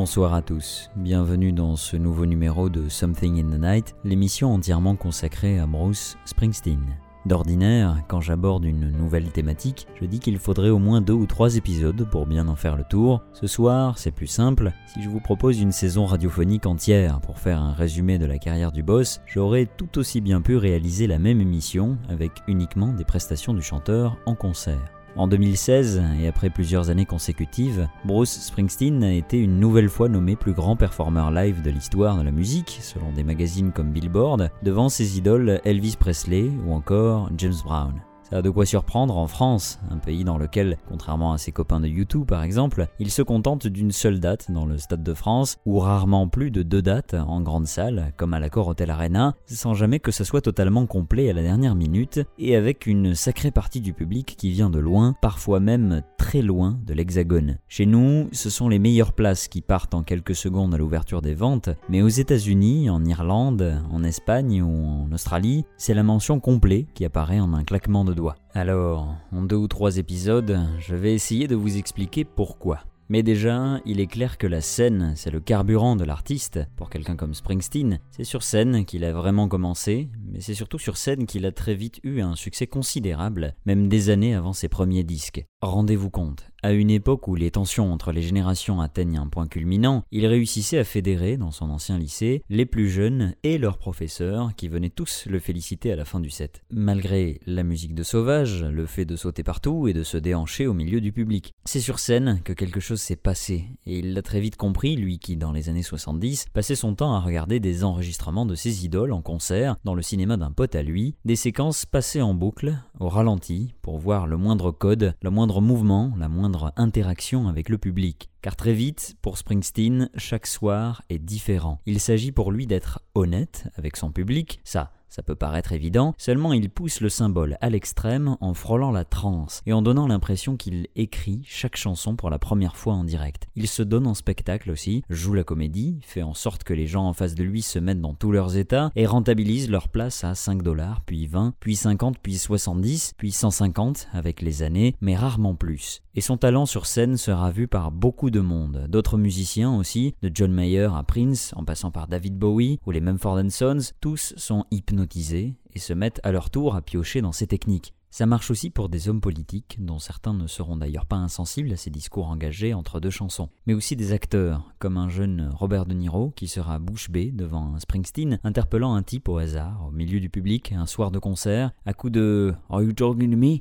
Bonsoir à tous, bienvenue dans ce nouveau numéro de Something in the Night, l'émission entièrement consacrée à Bruce Springsteen. D'ordinaire, quand j'aborde une nouvelle thématique, je dis qu'il faudrait au moins deux ou trois épisodes pour bien en faire le tour. Ce soir, c'est plus simple, si je vous propose une saison radiophonique entière pour faire un résumé de la carrière du boss, j'aurais tout aussi bien pu réaliser la même émission avec uniquement des prestations du chanteur en concert. En 2016, et après plusieurs années consécutives, Bruce Springsteen a été une nouvelle fois nommé plus grand performeur live de l'histoire de la musique, selon des magazines comme Billboard, devant ses idoles Elvis Presley ou encore James Brown. Ça a de quoi surprendre en France, un pays dans lequel, contrairement à ses copains de YouTube par exemple, il se contente d'une seule date dans le Stade de France, ou rarement plus de deux dates en grande salle, comme à l'accord Hotel Arena, sans jamais que ce soit totalement complet à la dernière minute, et avec une sacrée partie du public qui vient de loin, parfois même très loin de l'Hexagone. Chez nous, ce sont les meilleures places qui partent en quelques secondes à l'ouverture des ventes, mais aux États-Unis, en Irlande, en Espagne ou en Australie, c'est la mention complet qui apparaît en un claquement de alors, en deux ou trois épisodes, je vais essayer de vous expliquer pourquoi. Mais déjà, il est clair que la scène, c'est le carburant de l'artiste. Pour quelqu'un comme Springsteen, c'est sur scène qu'il a vraiment commencé, mais c'est surtout sur scène qu'il a très vite eu un succès considérable, même des années avant ses premiers disques. Rendez-vous compte, à une époque où les tensions entre les générations atteignent un point culminant, il réussissait à fédérer, dans son ancien lycée, les plus jeunes et leurs professeurs qui venaient tous le féliciter à la fin du set. Malgré la musique de Sauvage, le fait de sauter partout et de se déhancher au milieu du public. C'est sur scène que quelque chose s'est passé, et il l'a très vite compris, lui qui, dans les années 70, passait son temps à regarder des enregistrements de ses idoles en concert dans le cinéma d'un pote à lui, des séquences passées en boucle, au ralenti, pour voir le moindre code, le moindre mouvement, la moindre interaction avec le public. Car très vite, pour Springsteen, chaque soir est différent. Il s'agit pour lui d'être honnête avec son public, ça ça peut paraître évident, seulement il pousse le symbole à l'extrême en frôlant la transe et en donnant l'impression qu'il écrit chaque chanson pour la première fois en direct. Il se donne en spectacle aussi, joue la comédie, fait en sorte que les gens en face de lui se mettent dans tous leurs états et rentabilise leur place à 5 dollars, puis 20, puis 50, puis 70, puis 150 avec les années, mais rarement plus. Et son talent sur scène sera vu par beaucoup de monde, d'autres musiciens aussi, de John Mayer à Prince, en passant par David Bowie ou les Mumford Sons, tous sont hypnotisés et se mettent à leur tour à piocher dans ces techniques. Ça marche aussi pour des hommes politiques, dont certains ne seront d'ailleurs pas insensibles à ces discours engagés entre deux chansons, mais aussi des acteurs, comme un jeune Robert De Niro qui sera bouche bée devant un Springsteen, interpellant un type au hasard, au milieu du public, un soir de concert, à coup de Are you talking to me?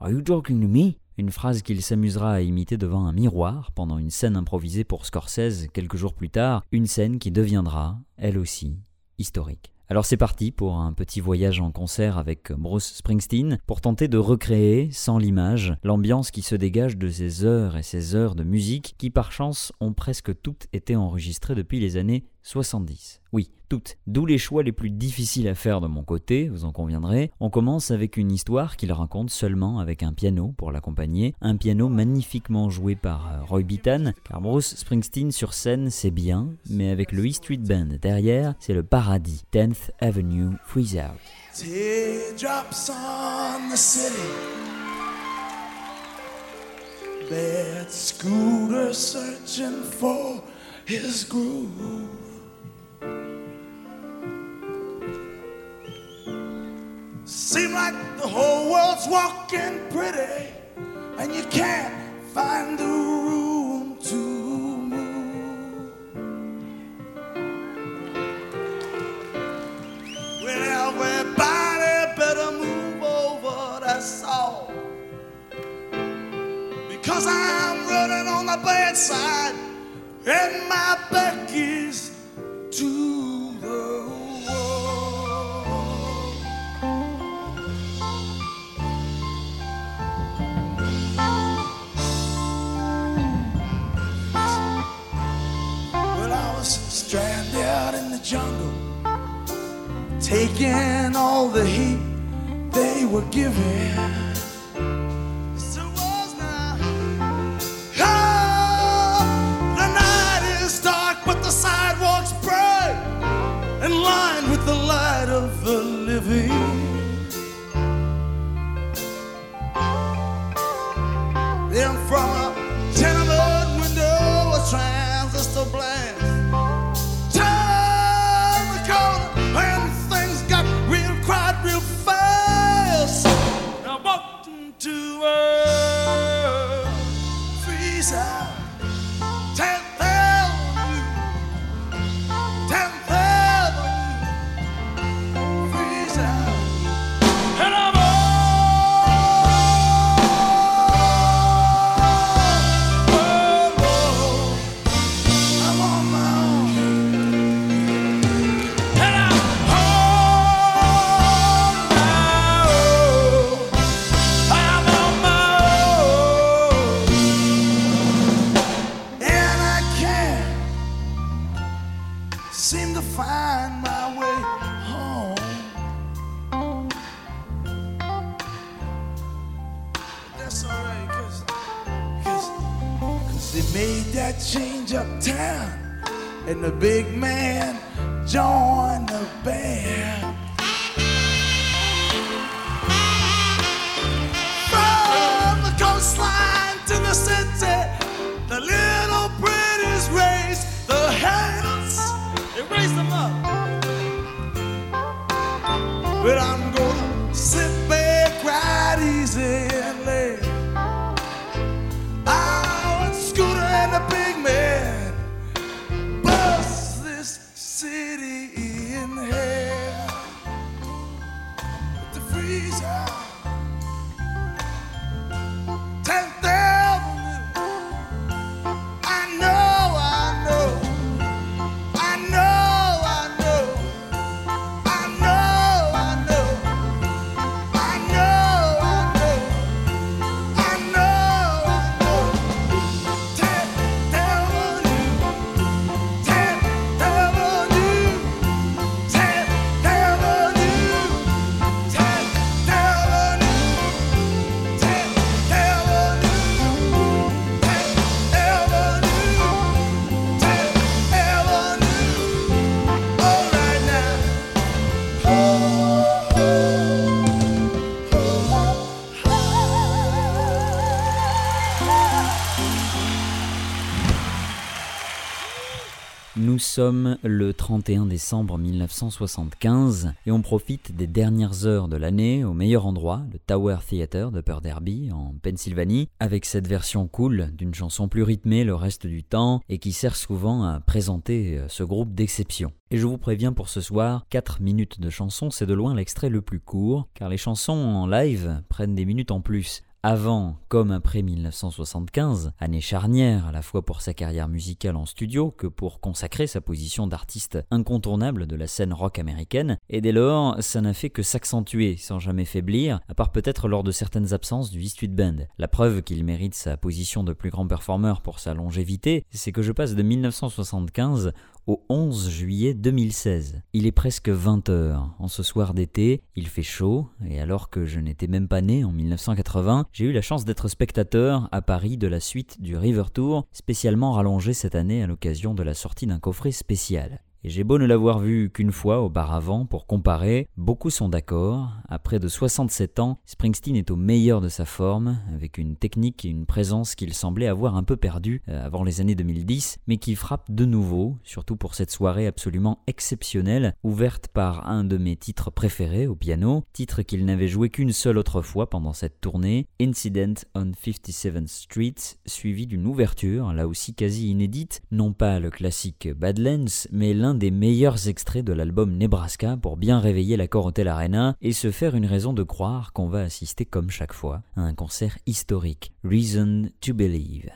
Are you talking to me? Une phrase qu'il s'amusera à imiter devant un miroir pendant une scène improvisée pour Scorsese quelques jours plus tard, une scène qui deviendra, elle aussi, historique. Alors c'est parti pour un petit voyage en concert avec Bruce Springsteen pour tenter de recréer, sans l'image, l'ambiance qui se dégage de ces heures et ces heures de musique qui par chance ont presque toutes été enregistrées depuis les années 70. Oui, toutes. D'où les choix les plus difficiles à faire de mon côté, vous en conviendrez. On commence avec une histoire qu'il raconte seulement avec un piano pour l'accompagner, un piano magnifiquement joué par euh, Roy Bittan, car Bruce Springsteen sur scène c'est bien, mais avec le E Street Band derrière, c'est le paradis. 10th Avenue Freeze Out. Seem like the whole world's walking pretty, and you can't find the room to move. Well, everybody better move over, that's all. Because I'm running on the bad side, and my back is to the stranded in the jungle, taking all the heat they were giving. Ah, the night is dark, but the sidewalks bright, in line with the light of the living. Then from a tenement window, a transistor just sommes le 31 décembre 1975 et on profite des dernières heures de l'année au meilleur endroit, le Tower Theater de Derby en Pennsylvanie, avec cette version cool d'une chanson plus rythmée le reste du temps et qui sert souvent à présenter ce groupe d'exception. Et je vous préviens pour ce soir, 4 minutes de chanson, c'est de loin l'extrait le plus court, car les chansons en live prennent des minutes en plus. Avant comme après 1975, année charnière à la fois pour sa carrière musicale en studio que pour consacrer sa position d'artiste incontournable de la scène rock américaine, et dès lors, ça n'a fait que s'accentuer sans jamais faiblir, à part peut-être lors de certaines absences du E-Street Band. La preuve qu'il mérite sa position de plus grand performeur pour sa longévité, c'est que je passe de 1975 au 11 juillet 2016. Il est presque 20 heures. En ce soir d'été, il fait chaud, et alors que je n'étais même pas né en 1980, j'ai eu la chance d'être spectateur à Paris de la suite du River Tour, spécialement rallongé cette année à l'occasion de la sortie d'un coffret spécial. Et j'ai beau ne l'avoir vu qu'une fois auparavant pour comparer, beaucoup sont d'accord. À près de 67 ans, Springsteen est au meilleur de sa forme, avec une technique et une présence qu'il semblait avoir un peu perdue avant les années 2010, mais qui frappe de nouveau, surtout pour cette soirée absolument exceptionnelle, ouverte par un de mes titres préférés au piano, titre qu'il n'avait joué qu'une seule autre fois pendant cette tournée, Incident on 57th Street, suivi d'une ouverture, là aussi quasi inédite, non pas le classique Badlands, mais l'un des meilleurs extraits de l'album Nebraska pour bien réveiller l'accord Hotel Arena et se faire une raison de croire qu'on va assister comme chaque fois à un concert historique. Reason to Believe.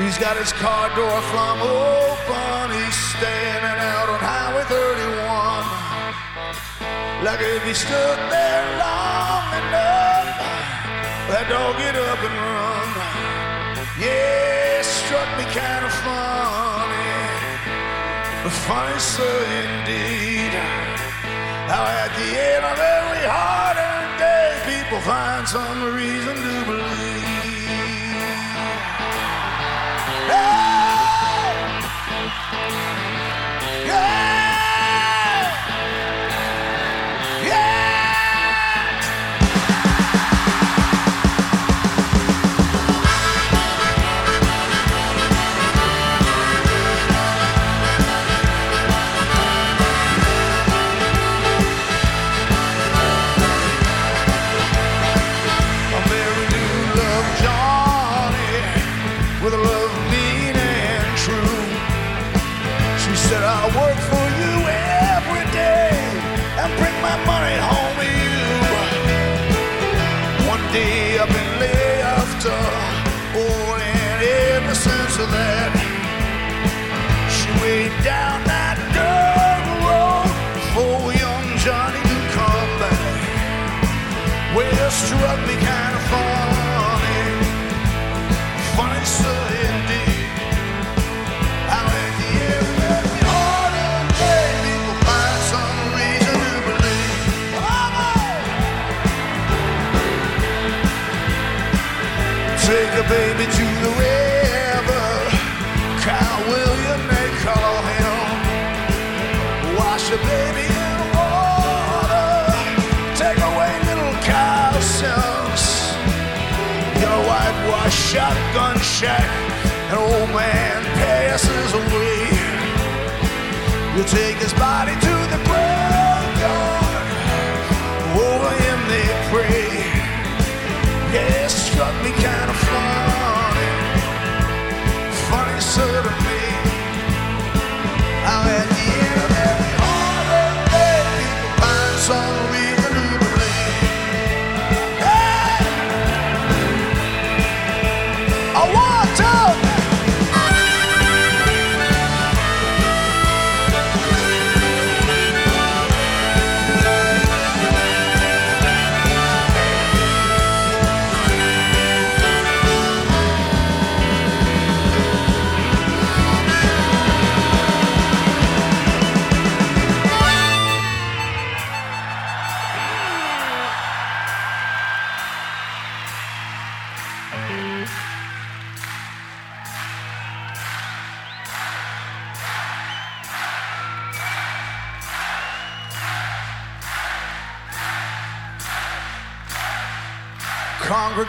He's got his car door flung open. He's standing out on Highway 31. Like if he stood there long enough, that dog get up and run. Yeah, struck me kind of funny, funny so indeed. How at the end of every hard-earned day, people find some reason to believe. Baby to the river, Kyle William they call him. Wash a baby in water. Take away little calciums. Get a whitewash shotgun shack. An old man passes away. You take his body to the graveyard. Over him they pray. Yeah, struck me kind of funny.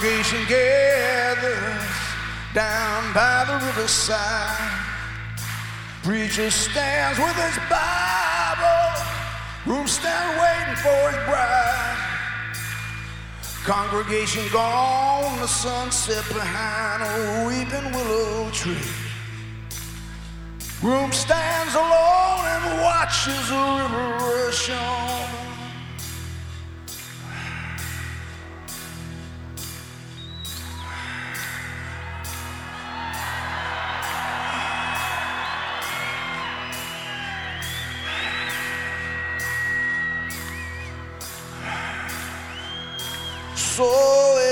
Congregation gathers down by the riverside. Preacher stands with his Bible. Room stand waiting for his bride. Congregation gone, the sunset behind a weeping willow tree. Room stands alone and watches the river rush on.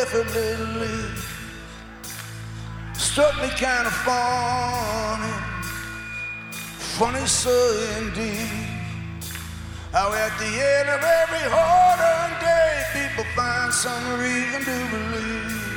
Effortlessly. Struck me kind of funny, funny so indeed. How at the end of every hard-earned day, people find some reason to believe.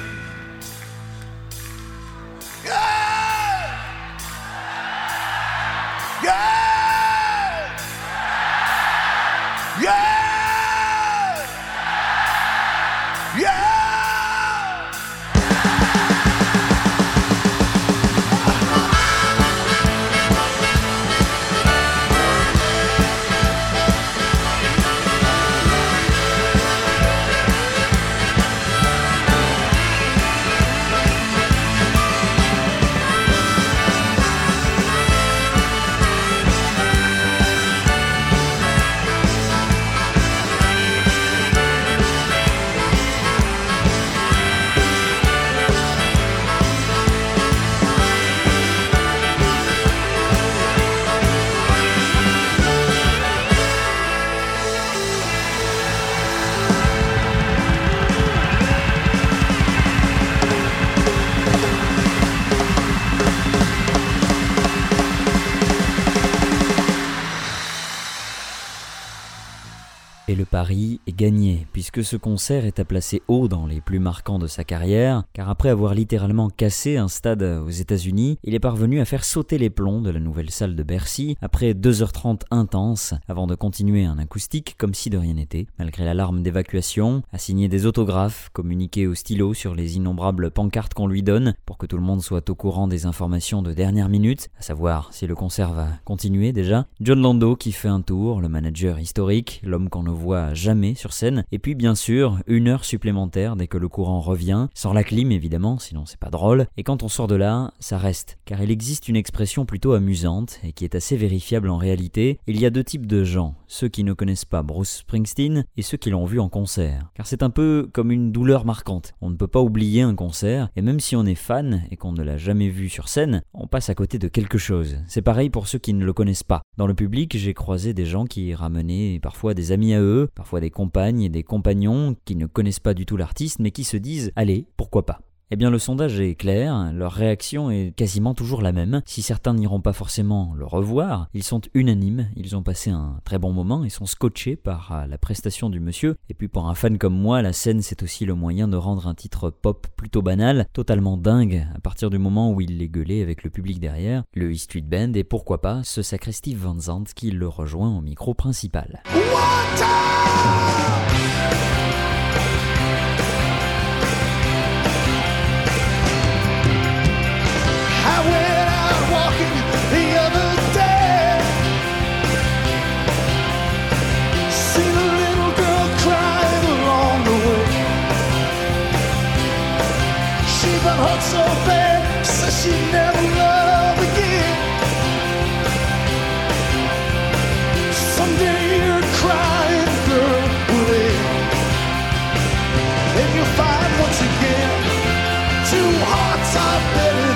Puisque ce concert est à placer haut dans les plus marquants de sa carrière, car après avoir littéralement cassé un stade aux États-Unis, il est parvenu à faire sauter les plombs de la nouvelle salle de Bercy après 2h30 intenses, avant de continuer un acoustique comme si de rien n'était, malgré l'alarme d'évacuation, à signer des autographes, communiquer au stylo sur les innombrables pancartes qu'on lui donne, pour que tout le monde soit au courant des informations de dernière minute, à savoir si le concert va continuer déjà. John Lando qui fait un tour, le manager historique, l'homme qu'on ne voit jamais sur scène, et puis bien sûr, une heure supplémentaire dès que le courant revient, sans la clim évidemment, sinon c'est pas drôle, et quand on sort de là, ça reste, car il existe une expression plutôt amusante, et qui est assez vérifiable en réalité, il y a deux types de gens, ceux qui ne connaissent pas Bruce Springsteen et ceux qui l'ont vu en concert. Car c'est un peu comme une douleur marquante, on ne peut pas oublier un concert, et même si on est fan et qu'on ne l'a jamais vu sur scène, on passe à côté de quelque chose. C'est pareil pour ceux qui ne le connaissent pas. Dans le public, j'ai croisé des gens qui ramenaient parfois des amis à eux, parfois des compagnes et des compagnons qui ne connaissent pas du tout l'artiste mais qui se disent allez, pourquoi pas? Eh bien le sondage est clair, leur réaction est quasiment toujours la même. Si certains n'iront pas forcément le revoir, ils sont unanimes, ils ont passé un très bon moment et sont scotchés par euh, la prestation du monsieur. Et puis pour un fan comme moi, la scène c'est aussi le moyen de rendre un titre pop plutôt banal, totalement dingue, à partir du moment où il les gueulait avec le public derrière, le E Street Band et pourquoi pas ce sacré Steve Van Zandt qui le rejoint au micro principal. Find once again two hearts are better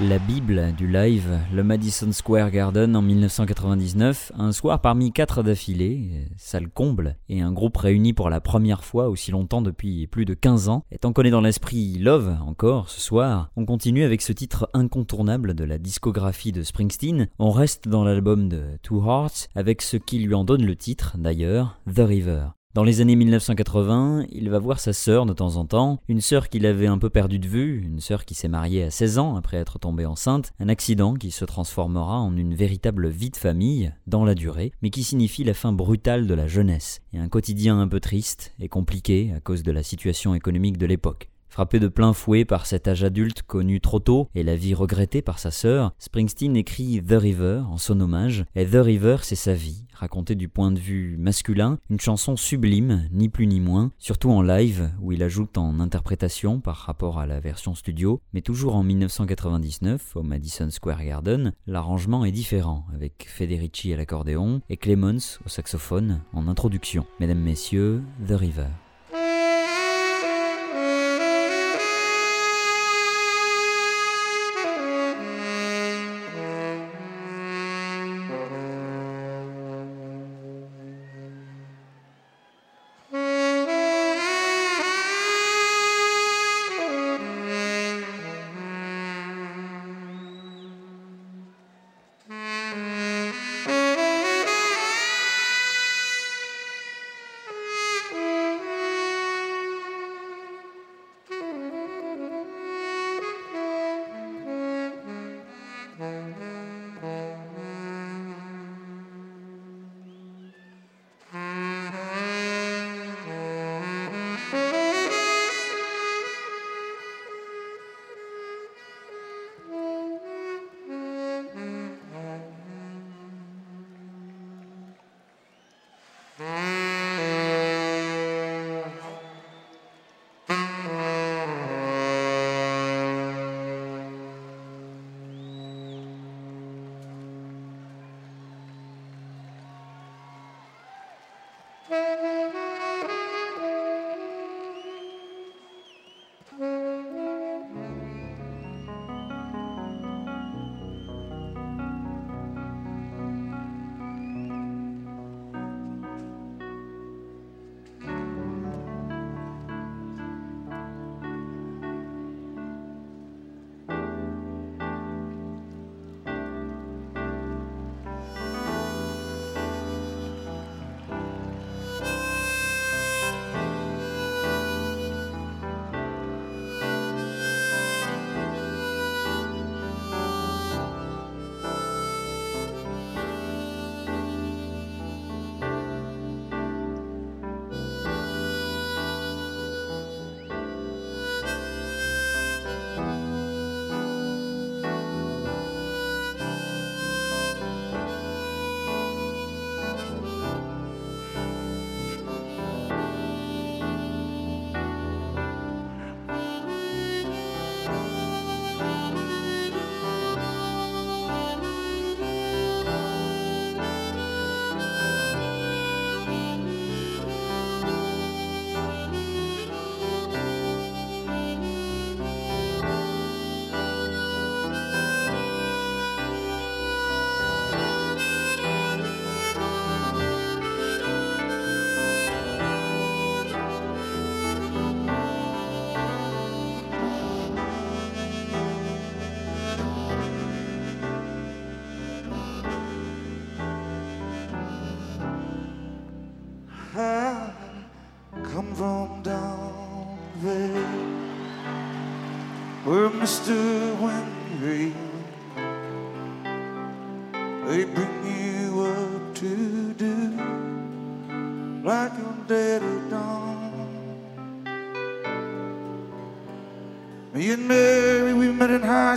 la bible du live, le Madison Square Garden en 1999, un soir parmi quatre d'affilée, salle comble, et un groupe réuni pour la première fois aussi longtemps depuis plus de 15 ans. Étant qu'on est dans l'esprit Love encore ce soir, on continue avec ce titre incontournable de la discographie de Springsteen, on reste dans l'album de Two Hearts avec ce qui lui en donne le titre d'ailleurs, The River. Dans les années 1980, il va voir sa sœur de temps en temps, une sœur qu'il avait un peu perdue de vue, une sœur qui s'est mariée à 16 ans après être tombée enceinte, un accident qui se transformera en une véritable vie de famille, dans la durée, mais qui signifie la fin brutale de la jeunesse, et un quotidien un peu triste et compliqué à cause de la situation économique de l'époque. Frappé de plein fouet par cet âge adulte connu trop tôt et la vie regrettée par sa sœur, Springsteen écrit The River en son hommage, et The River c'est sa vie, racontée du point de vue masculin, une chanson sublime, ni plus ni moins, surtout en live, où il ajoute en interprétation par rapport à la version studio, mais toujours en 1999, au Madison Square Garden, l'arrangement est différent, avec Federici à l'accordéon et Clemens au saxophone en introduction. Mesdames, Messieurs, The River.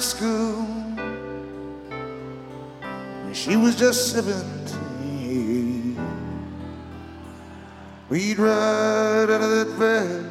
School. and She was just seventeen. We'd ride out of that valley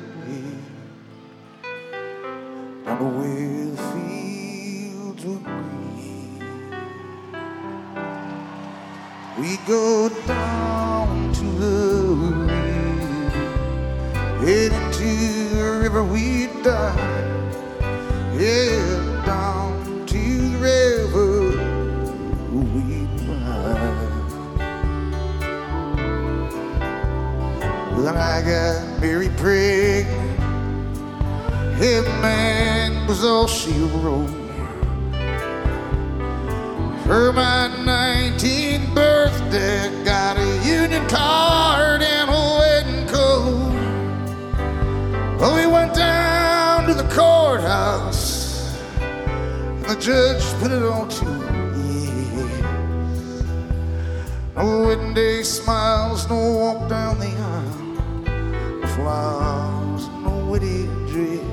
Wedding day smiles, no walk down the aisle, flowers, no wedding dress.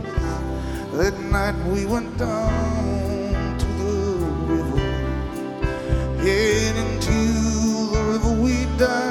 That night we went down to the river. Into the river we dive.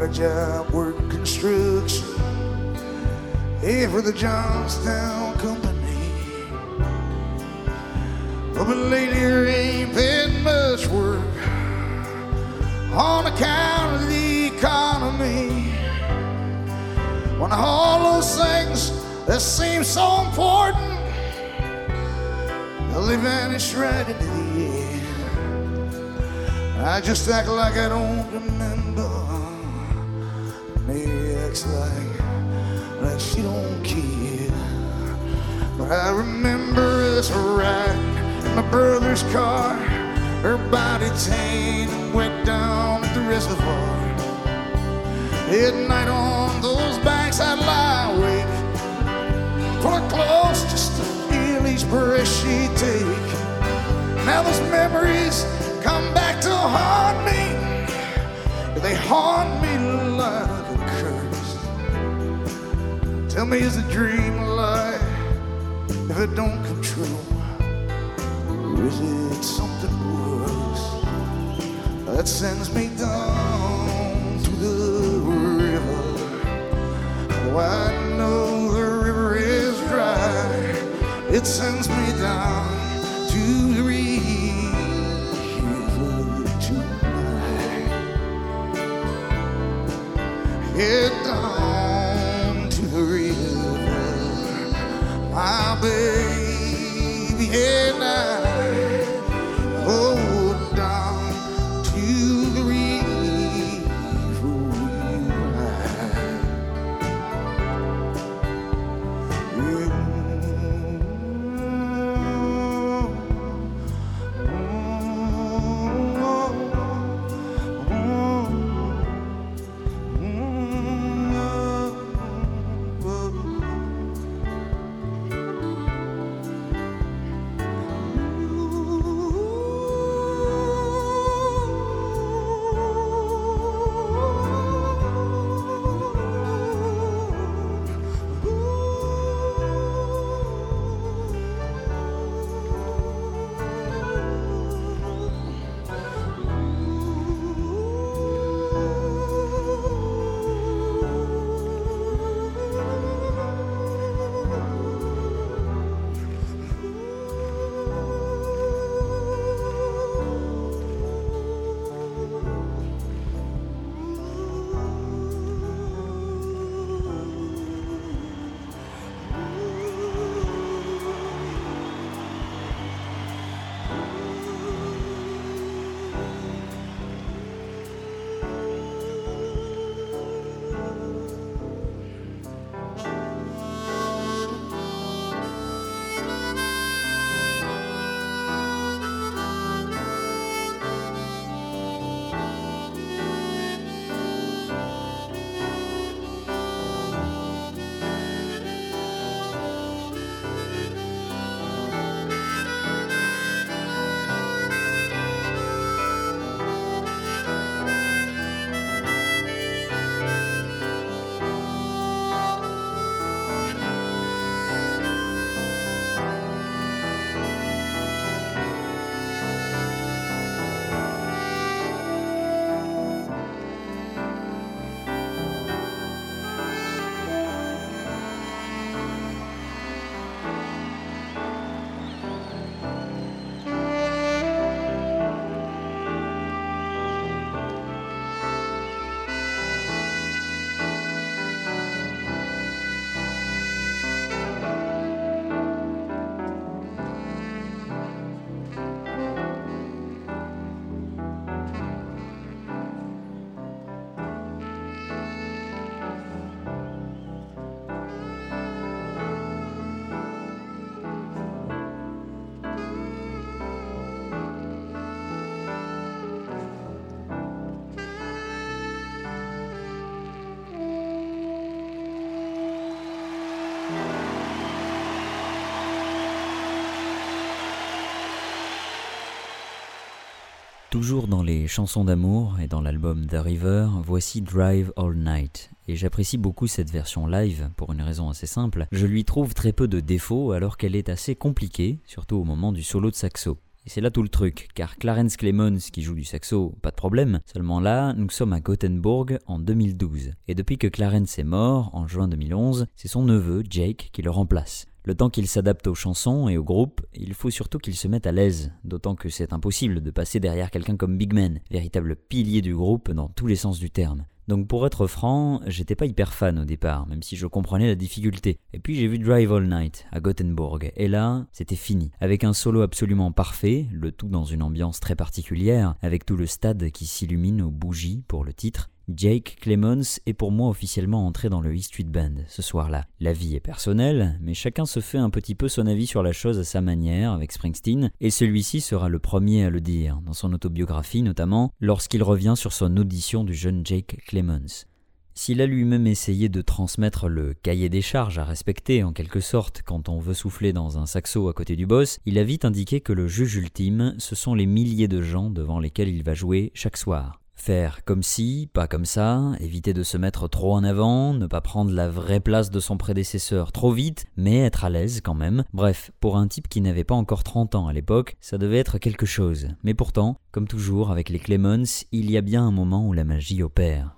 Got a job working construction. Hey, for the Johnstown Company. Oh, but lately there ain't been much work on account of the economy. When all those things that seem so important, well, they vanish right into the air. I just act like I don't remember. Acts like like she don't care. But I remember us riding in my brother's car. Her body tan went down at the reservoir. At night on those banks I'd lie awake, pull her close just to feel each breath she'd take. Now those memories come back to haunt me. They haunt me curse. Tell me, is a dream a lie if it don't come true? Or is it something worse that sends me down to the river? Oh, I know the river is dry. It sends me down to the river tonight. Head baby, I. Toujours dans les chansons d'amour et dans l'album The River, voici Drive All Night. Et j'apprécie beaucoup cette version live pour une raison assez simple. Je lui trouve très peu de défauts alors qu'elle est assez compliquée, surtout au moment du solo de saxo. Et c'est là tout le truc, car Clarence Clemons qui joue du saxo, pas de problème, seulement là, nous sommes à Gothenburg en 2012. Et depuis que Clarence est mort, en juin 2011, c'est son neveu, Jake, qui le remplace. Le temps qu'il s'adapte aux chansons et au groupe, il faut surtout qu'il se mette à l'aise, d'autant que c'est impossible de passer derrière quelqu'un comme Big Man, véritable pilier du groupe dans tous les sens du terme. Donc pour être franc, j'étais pas hyper fan au départ, même si je comprenais la difficulté. Et puis j'ai vu Drive All Night à Gothenburg, et là, c'était fini. Avec un solo absolument parfait, le tout dans une ambiance très particulière, avec tout le stade qui s'illumine aux bougies pour le titre, Jake Clemons est pour moi officiellement entré dans le E Street Band ce soir-là. La vie est personnelle, mais chacun se fait un petit peu son avis sur la chose à sa manière avec Springsteen, et celui-ci sera le premier à le dire, dans son autobiographie notamment, lorsqu'il revient sur son audition du jeune Jake Clemons. S'il a lui-même essayé de transmettre le cahier des charges à respecter en quelque sorte quand on veut souffler dans un saxo à côté du boss, il a vite indiqué que le juge ultime, ce sont les milliers de gens devant lesquels il va jouer chaque soir. Faire comme si, pas comme ça, éviter de se mettre trop en avant, ne pas prendre la vraie place de son prédécesseur trop vite, mais être à l'aise quand même. Bref, pour un type qui n'avait pas encore 30 ans à l'époque, ça devait être quelque chose. Mais pourtant, comme toujours avec les Clemons, il y a bien un moment où la magie opère.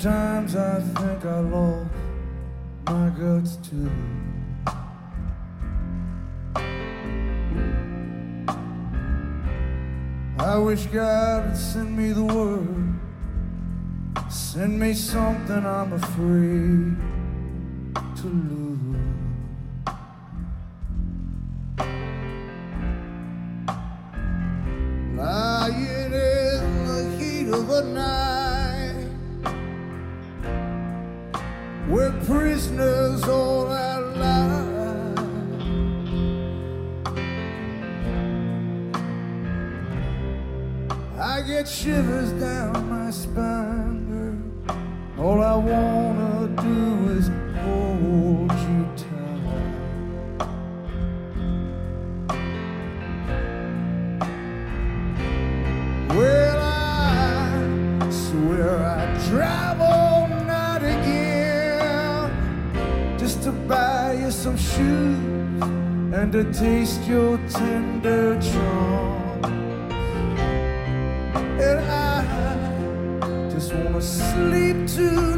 Sometimes I think I lost my guts too. I wish God would send me the word, send me something I'm afraid to lose. I get shivers down my spine, girl. All I wanna do is hold you tight. Well, I swear drive all night again just to buy you some shoes and to taste your tender charm. Sleep tonight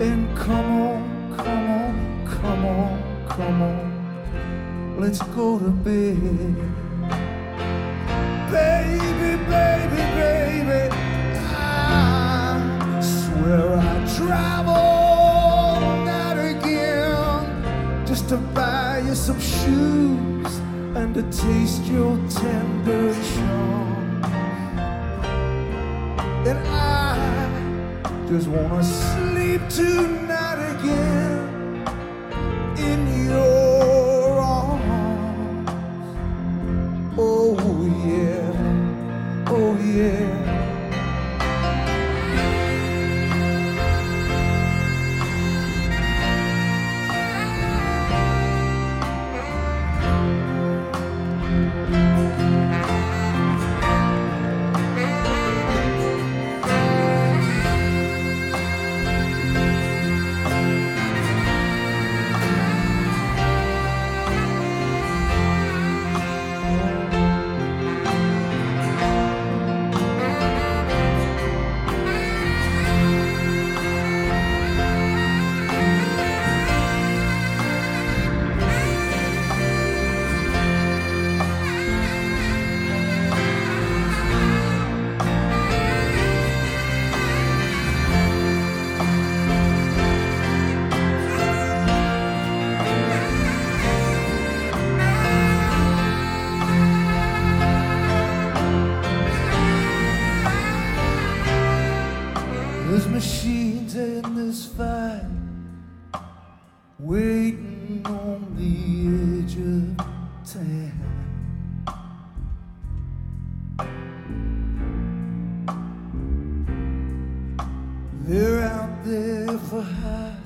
And come on, come on, come on, come on, let's go to bed. Baby, baby, baby, I swear I travel that again just to buy you some shoes and to taste your tender charm. And I just wanna see me tonight again in your arms. Oh, yeah, oh, yeah. there for her.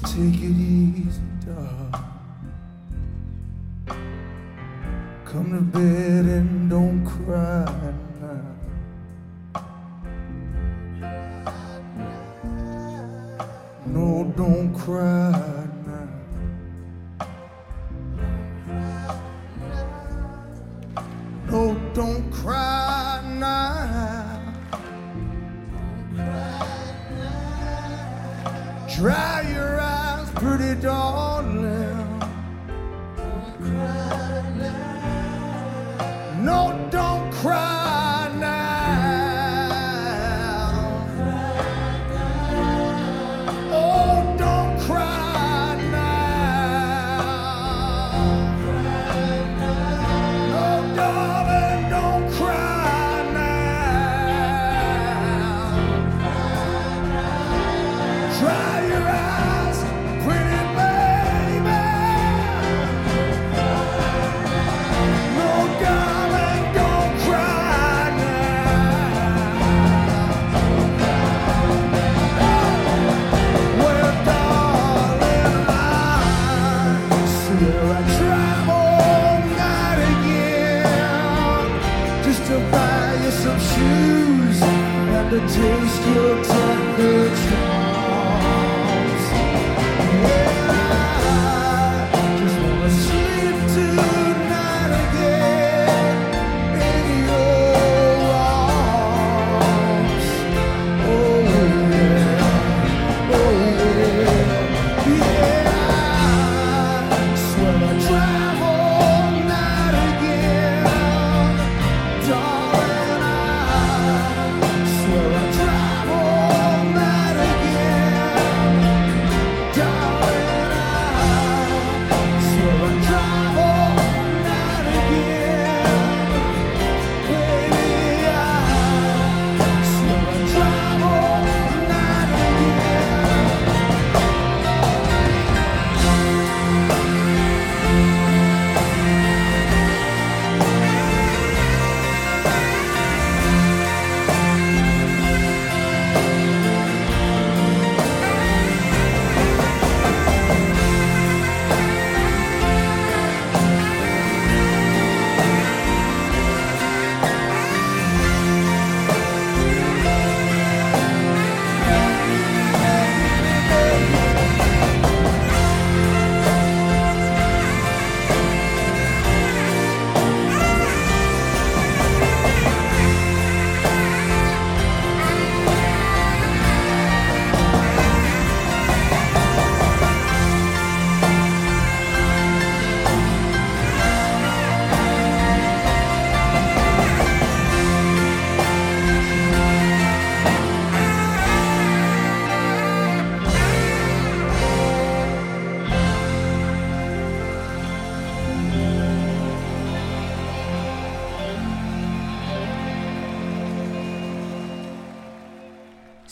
Just take it easy, dog. Come to bed and don't cry. No, don't cry. taste your time.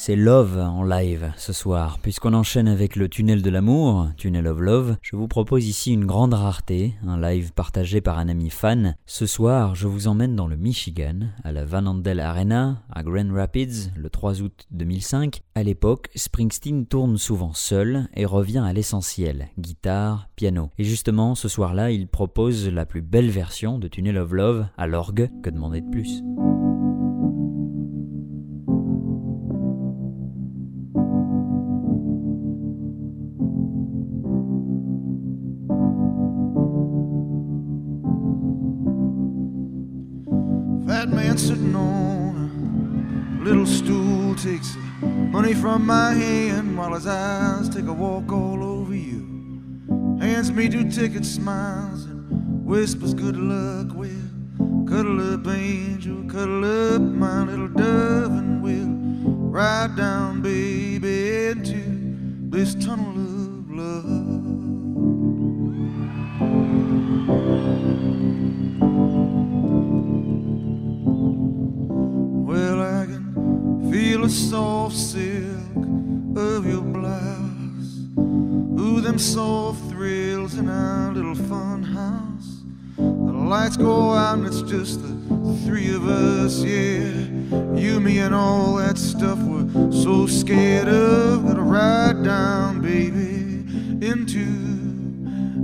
C'est Love en live ce soir. Puisqu'on enchaîne avec le Tunnel de l'amour, Tunnel of Love, je vous propose ici une grande rareté, un live partagé par un ami fan. Ce soir, je vous emmène dans le Michigan, à la Van Andel Arena, à Grand Rapids, le 3 août 2005. À l'époque, Springsteen tourne souvent seul et revient à l'essentiel, guitare, piano. Et justement, ce soir-là, il propose la plus belle version de Tunnel of Love à l'orgue, que demander de plus? Ticket smiles and whispers good luck. We'll cuddle up, angel, cuddle up, my little dove, and we'll ride down, baby, into this tunnel of love. Well, I can feel the soft silk of your blouse. Ooh, them soft thrills in our little fun house. The lights go out and it's just the three of us, yeah. You, me, and all that stuff we're so scared of. Gonna ride down, baby, into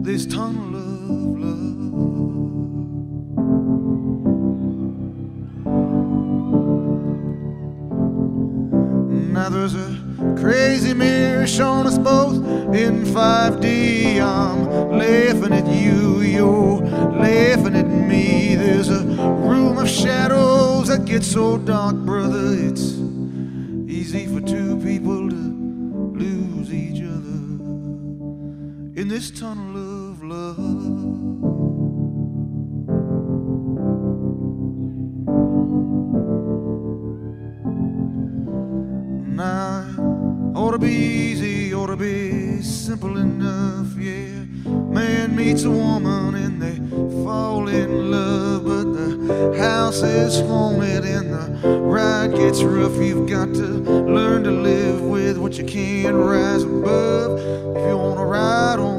this tunnel of love. Now there's a crazy mirror showing us both in 5D. I'm laughing at you, you're laughing at me. There's a room of shadows that gets so dark, brother. It's easy for two people to lose each other in this tunnel of love. Ought to be easy, simple enough, yeah. Man meets a woman and they fall in love, but the house is haunted and the ride gets rough. You've got to learn to live with what you can't rise above. If you wanna ride on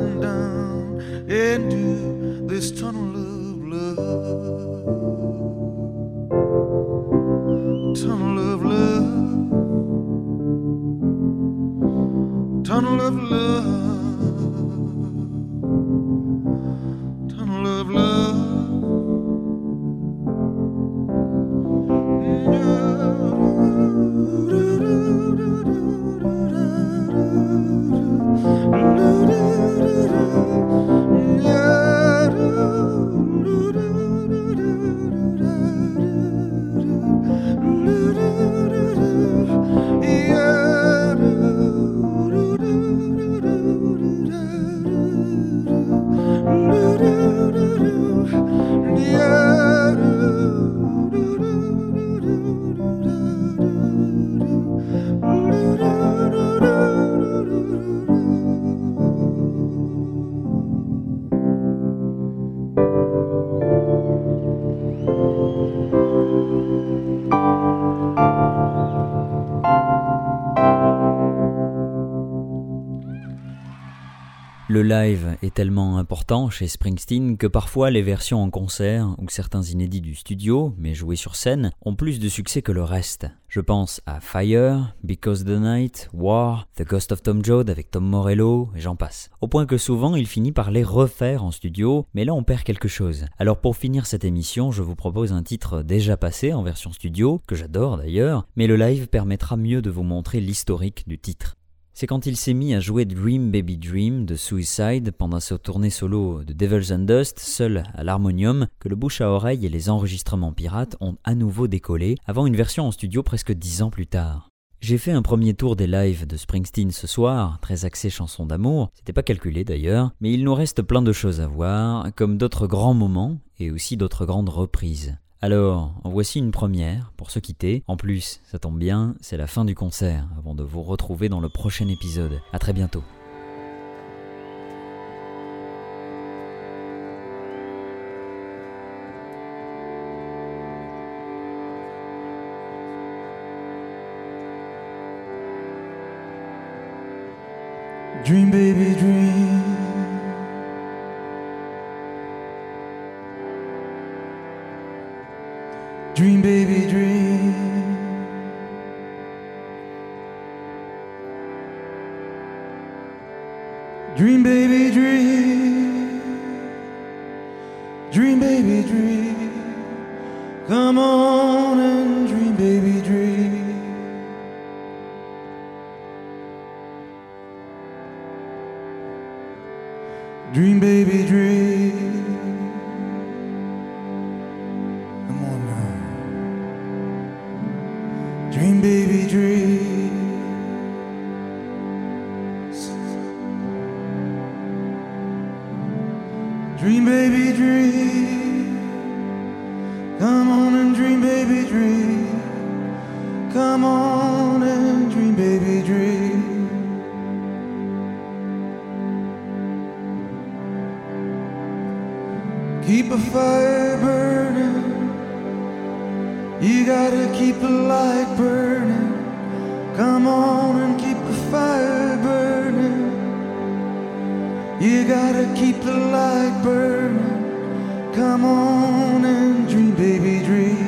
Le live est tellement important chez Springsteen que parfois les versions en concert ou certains inédits du studio, mais joués sur scène, ont plus de succès que le reste. Je pense à Fire, Because the Night, War, The Ghost of Tom Joad avec Tom Morello, et j'en passe. Au point que souvent il finit par les refaire en studio, mais là on perd quelque chose. Alors pour finir cette émission, je vous propose un titre déjà passé en version studio, que j'adore d'ailleurs, mais le live permettra mieux de vous montrer l'historique du titre. C'est quand il s'est mis à jouer Dream Baby Dream de Suicide pendant sa tournée solo de Devils and Dust, seul à l'harmonium, que le bouche à oreille et les enregistrements pirates ont à nouveau décollé, avant une version en studio presque dix ans plus tard. J'ai fait un premier tour des lives de Springsteen ce soir, très axé chanson d'amour, c'était pas calculé d'ailleurs, mais il nous reste plein de choses à voir, comme d'autres grands moments et aussi d'autres grandes reprises. Alors, en voici une première pour se quitter. En plus, ça tombe bien, c'est la fin du concert avant de vous retrouver dans le prochain épisode. À très bientôt. Dream baby dream Dream, baby, dream. dream. Come on and dream, baby, dream. Come on and dream, baby, dream. Keep a fire burning. You gotta keep a light burning. Come on and keep a fire. You gotta keep the light burning. Come on and dream, baby, dream.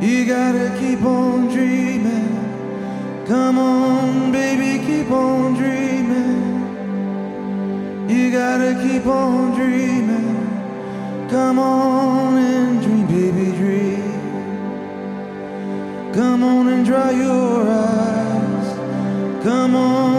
You gotta keep on dreaming. Come on, baby, keep on dreaming. You gotta keep on dreaming. Come on and dream, baby, dream. Come on and dry your eyes. Come on.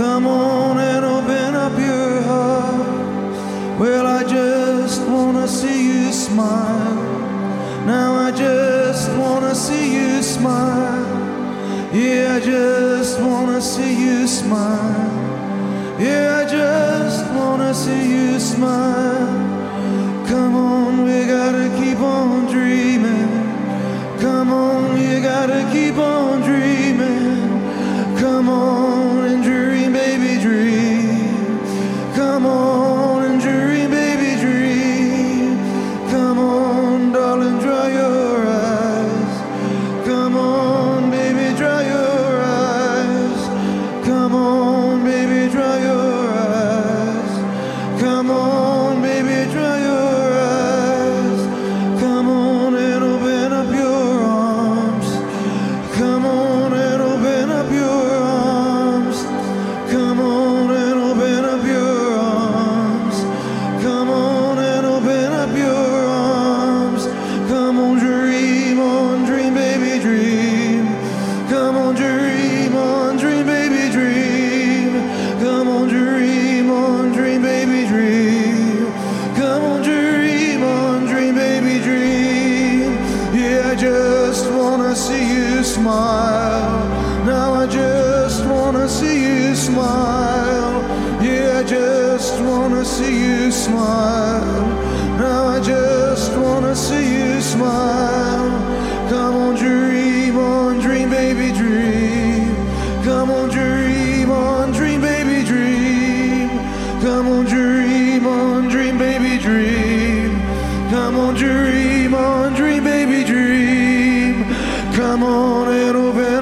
come on and open up your heart. Well, I just wanna see you smile. Now I just wanna see you smile. Yeah, I just wanna see you smile. Yeah, I just wanna see you smile. Come on, we gotta keep on dreaming. Come on, you gotta keep on dreaming. Come on. dream on, dream, baby, dream. Come on and open